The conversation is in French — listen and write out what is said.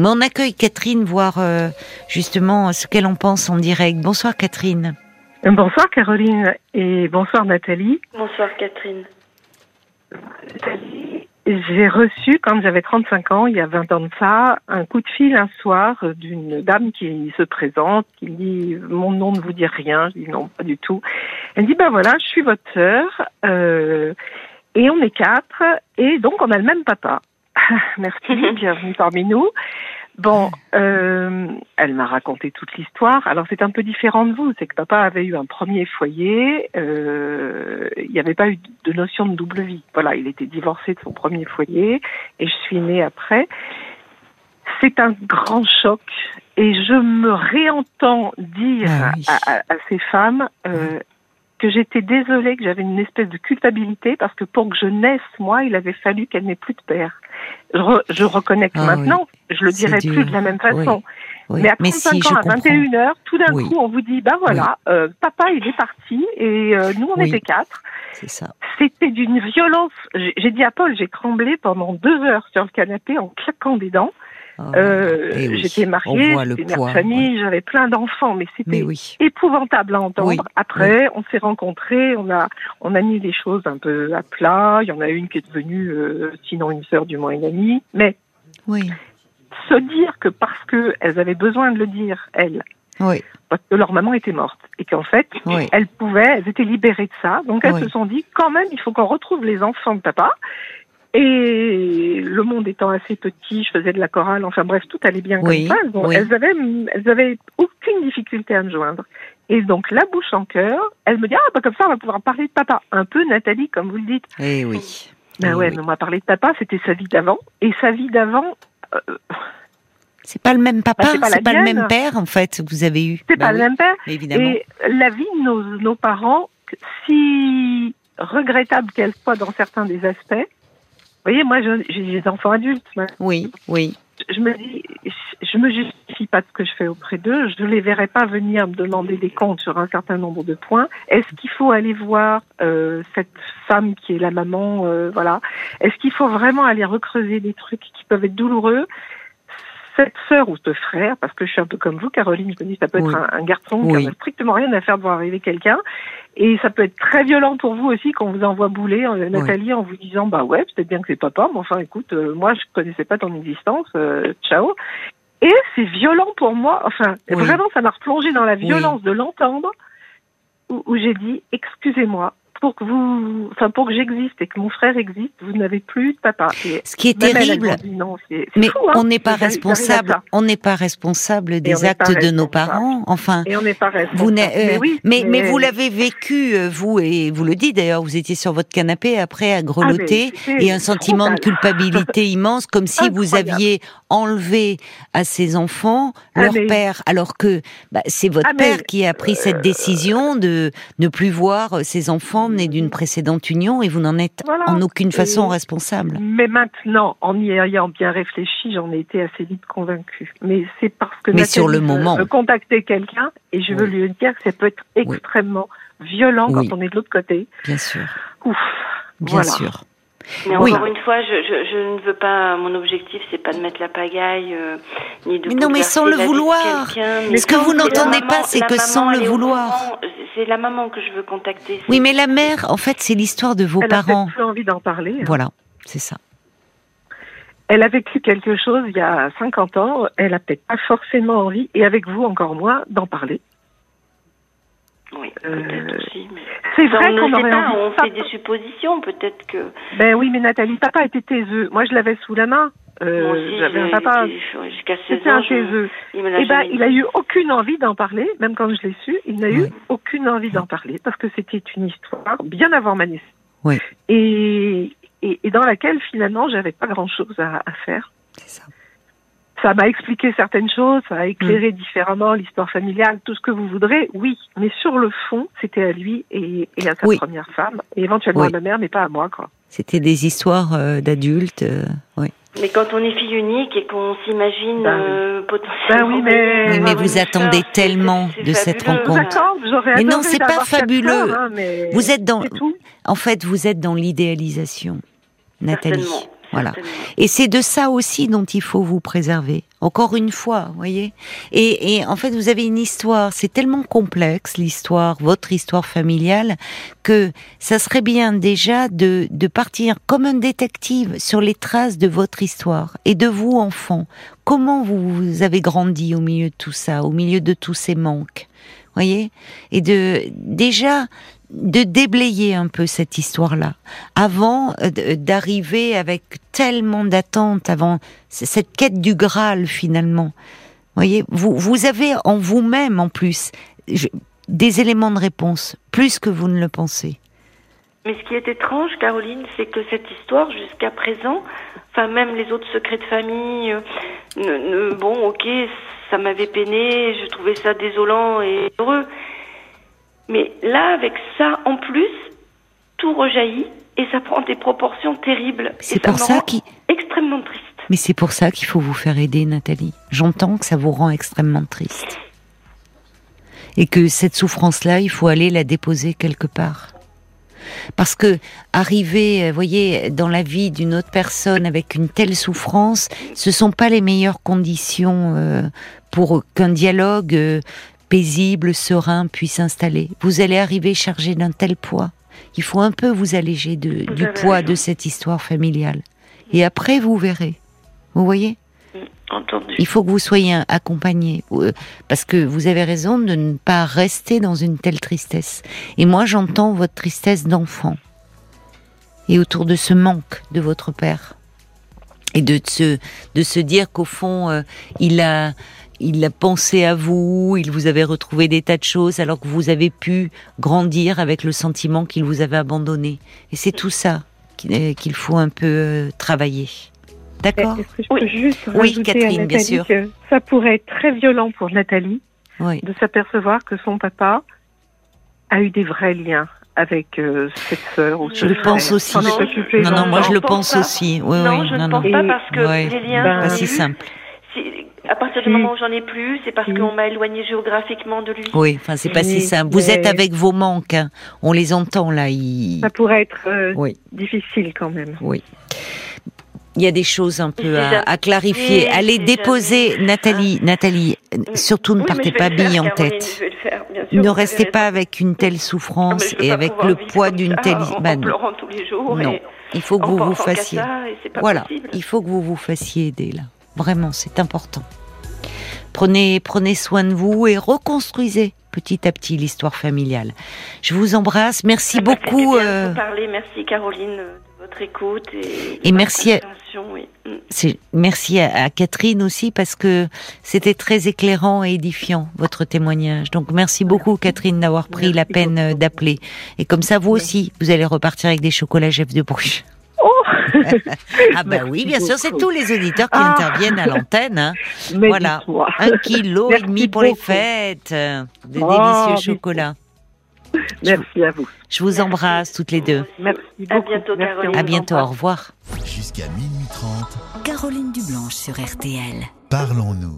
Mais on accueille Catherine, voir euh, justement ce qu'elle en pense en direct. Bonsoir Catherine. Bonsoir Caroline et bonsoir Nathalie. Bonsoir Catherine. J'ai reçu, quand j'avais 35 ans, il y a 20 ans de ça, un coup de fil un soir d'une dame qui se présente, qui me dit « Mon nom ne vous dit rien ». Je dis « Non, pas du tout ». Elle me dit « Ben voilà, je suis votre sœur euh, et on est quatre et donc on a le même papa. Merci, bienvenue parmi nous. Bon, euh, elle m'a raconté toute l'histoire. Alors c'est un peu différent de vous, c'est que papa avait eu un premier foyer. Euh, il n'y avait pas eu de notion de double vie. Voilà, il était divorcé de son premier foyer et je suis née après. C'est un grand choc et je me réentends dire Ah oui. à, à- à ces femmes euh, que j'étais désolée, que j'avais une espèce de culpabilité parce que pour que je naisse, moi, il avait fallu qu'elle n'ait plus de père. Je, re- je reconnais que Ah maintenant, je le dirais plus de la même façon. Oui. Mais à Mais 35 si, je ans, à comprends. 21 heures, tout d'un coup, on vous dit, bah voilà, euh, papa, il est parti et euh, nous, on était quatre. C'est ça. C'était d'une violence. J'ai j'ai dit à Paul, j'ai tremblé pendant deux heures sur le canapé en claquant des dents. Oh, Euh, eh oui, J'étais mariée, j'étais mère de famille, j'avais plein d'enfants, mais c'était oui. épouvantable à entendre. Oui, Après, on s'est rencontrés, on a on a mis les choses un peu à plat. Il y en a une qui est devenue, euh, sinon une sœur, du moins une amie. Mais se dire que parce que elles avaient besoin de le dire, elles, parce que leur maman était morte et qu'en fait, elles pouvaient, elles étaient libérées de ça. Donc elles se sont dit, quand même, il faut qu'on retrouve les enfants de papa. Et le monde étant assez petit, je faisais de la chorale, enfin bref, tout allait bien Oui, comme ça. Donc, oui. elles, avaient, elles avaient aucune difficulté à me joindre. Et donc, la bouche en cœur, elle me dit, ah, bah, comme ça, on va pouvoir parler de papa. Un peu Nathalie, comme vous le dites. Eh oui. Ben Eh ouais, oui. mais on m'a parlé de papa, c'était sa vie d'avant. Et sa vie d'avant, euh, C'est pas le même papa, Bah, c'est pas le même père en fait que vous avez eu. c'est Bah pas oui, le même père. Évidemment. Et la vie de nos, nos parents, si regrettable qu'elle soit dans certains des aspects, vous voyez, moi, je- j'ai des enfants adultes. moi. Oui, oui. Je me dis, je me justifie pas de ce que je fais auprès d'eux. Je ne les verrai pas venir me demander des comptes sur un certain nombre de points. Est-ce qu'il faut aller voir euh, cette femme qui est la maman euh, Voilà. Est-ce qu'il faut vraiment aller recreuser des trucs qui peuvent être douloureux? Cette sœur ou ce frère, parce que je suis un peu comme vous, Caroline, je me dis ça peut Oui. être un, un garçon Oui. qui n'a strictement rien à faire de voir arriver quelqu'un, et ça peut être très violent pour vous aussi qu'on vous envoie bouler, euh, Nathalie, en vous disant bah ouais, peut-être bien que c'est papa, mais enfin écoute, euh, moi je connaissais pas ton existence, euh, ciao. Et c'est violent pour moi, enfin vraiment ça m'a replongé dans la violence de l'entendre, où, où j'ai dit excusez-moi. Pour que vous, enfin pour que j'existe et que mon frère existe, vous n'avez plus de papa. Et Ce qui est terrible, dit non, mais fou, hein. on n'est pas responsable. On n'est pas responsable des actes de nos parents. Enfin, Et on n'est pas responsable. vous n'êtes- euh, mais, oui, mais, mais vous l'avez vécu, euh, vous, et vous le dites d'ailleurs, vous étiez sur votre canapé après à grelotter, Ah, et un sentiment de culpabilité immense, comme si vous aviez enlevé à ces enfants Ah, leur père, alors que bah, c'est votre Ah, père qui a pris cette décision de ne plus voir euh, ses enfants nés d'une précédente union, et vous n'en êtes Voilà. en aucune façon Et- responsable. Mais maintenant, en y ayant bien réfléchi, j'en ai été assez vite convaincue. Mais c'est parce que Mais sur le moment. contacter quelqu'un et je veux lui dire que ça peut être extrêmement violent Oui. quand on est de l'autre côté. Bien sûr, Ouf. bien voilà. sûr. Mais Oui. encore une fois, je, je, je ne veux pas. Mon objectif, c'est pas de mettre la pagaille, euh, ni de. Mais non, mais sans le la vie de vouloir. quelqu'un, Mais ce que vous n'entendez pas, c'est que maman, sans elle le vouloir. C'est la maman que je veux contacter. Oui, mais la mère, en fait, c'est l'histoire de vos Elle a parents. peut-être plus envie d'en parler. hein. Voilà, c'est ça. Elle a vécu quelque chose il y a 50 ans. Elle a peut-être pas forcément envie, et avec vous encore moins, d'en parler. Oui, Euh, peut-être aussi. Mais... C'est vrai on qu'on aurait pas, envie. on fait des suppositions. Peut-être que. Ben oui, mais Nathalie, papa était taiseux. Moi, je l'avais sous la main. Euh, J'avais un papa. j'ai- jusqu'à 16 C'était un je- taiseux. il l'a Eh ben, il a eu aucune envie d'en parler, même quand je l'ai su, il n'a eu aucune envie d'en parler parce que c'était une histoire bien avant ma naissance. Oui. Et, et, et dans laquelle finalement j'avais pas grand chose à, à faire. C'est ça. Ça m'a expliqué certaines choses, ça a Mm. éclairé différemment l'histoire familiale, tout ce que vous voudrez, oui. Mais sur le fond, c'était à lui et, et à sa Oui. première femme, et éventuellement Oui. à ma mère, mais pas à moi, quoi. C'était des histoires euh, d'adultes. euh, oui. Mais quand on est fille unique et qu'on s'imagine Ben oui. euh, potentiellement. Ben oui, mais- Oui, mais vous attendez tellement c'est de cette rencontre. Mais non, c'est pas fabuleux. hein, mais Vous êtes dans, en fait, vous êtes dans l'idéalisation, Nathalie. Voilà. Et c'est de ça aussi dont il faut vous préserver. Encore une fois, voyez. Et, et en fait, vous avez une histoire. C'est tellement complexe l'histoire, votre histoire familiale, que ça serait bien déjà de, de partir comme un détective sur les traces de votre histoire et de vous, enfant. Comment vous avez grandi au milieu de tout ça, au milieu de tous ces manques, voyez. Et de déjà de déblayer un peu cette histoire-là avant euh, d'arriver avec tellement d'attentes, avant cette quête du Graal finalement. Voyez, vous vous avez en vous-même en plus des éléments de réponse plus que vous ne le pensez. Mais ce qui est étrange, Caroline, c'est que cette histoire, jusqu'à présent, enfin même les autres secrets de famille, euh, ne- bon, ok, ça m'avait peiné, je trouvais ça désolant et heureux. Mais là, avec ça en plus, tout rejaillit et ça prend des proportions terribles. C'est pour ça extrêmement triste. mais c'est pour ça qu'il faut vous faire aider, Nathalie. J'entends que ça vous rend extrêmement triste. Et que cette souffrance-là, il faut aller la déposer quelque part. Parce que arriver, euh, voyez, dans la vie d'une autre personne avec une telle souffrance, ce sont pas les meilleures conditions euh, pour qu'un dialogue euh, paisible, serein puisse s'installer. Vous allez arriver chargé d'un tel poids. Il faut un peu vous alléger de, Vous du poids raison. de cette histoire familiale. Et après, vous verrez. Vous voyez? Entendu. Il faut que vous soyez accompagné. euh, Parce que vous avez raison de ne pas rester dans une telle tristesse. Et moi, j'entends votre tristesse d'enfant. Et autour de ce manque de votre père. Et de se, de se dire qu'au fond, euh, il a, il a pensé à vous, il vous avait retrouvé des tas de choses alors que vous avez pu grandir avec le sentiment qu'il vous avait abandonné. Et c'est tout ça qu'il euh, qu'il faut un peu euh, travailler. D'accord Est-ce que je peux Oui. juste Oui, rajouter Catherine, à bien sûr. que ça pourrait être très violent pour Nathalie Oui. de s'apercevoir que son papa a eu des vrais liens avec euh, cette sœur ou Je ce le pense aussi. Non, Non, non, moi je le pense pas. aussi. Oui, non, oui, je ne non. pense pas parce que Ouais. les liens. Ben, Pas que si simple. À partir du moment où j'en ai plus, c'est parce qu'on m'a éloigné géographiquement de lui. Oui, enfin c'est pas si simple. Vous êtes avec vos manques, hein. on les entend là. ils- Ça pourrait être euh, Oui. difficile quand même. Oui. Il y a des choses un peu à, clarifier. Allez déposer, jamais- Nathalie, Nathalie. Surtout ne Oui, partez pas bille en tête. faire, sûr, Ne restez pas avec une telle Ah, souffrance et avec le poids d'une telle. En, Bah non. pleurant tous les jours. Non. et Il faut que vous vous fassiez. Voilà, possible. il faut que vous vous fassiez aider là. Vraiment, c'est important. Prenez, prenez soin de vous et reconstruisez petit à petit l'histoire familiale. Je vous embrasse. Merci m'a fait beaucoup. euh, parler. Merci Caroline votre écoute et, merci à- oui. Mm. merci à, à Catherine aussi parce que c'était très éclairant et édifiant votre témoignage. Donc merci beaucoup Catherine d'avoir pris Merci la peine euh, d'appeler. Et comme ça vous aussi, vous allez repartir avec des chocolats Jeff de Bruges. Oh Ah bah Merci oui, bien sûr, c'est tous les auditeurs qui Ah. interviennent à l'antenne. hein. Voilà. Un kilo et demi pour les fêtes euh, de Oh, délicieux chocolats. Merci à vous. Je vous embrasse toutes les deux. Merci À beaucoup. bientôt, Merci Caroline. À bientôt, au revoir. Jusqu'à minuit 30, Caroline Dublanche sur RTL. parlons-nous.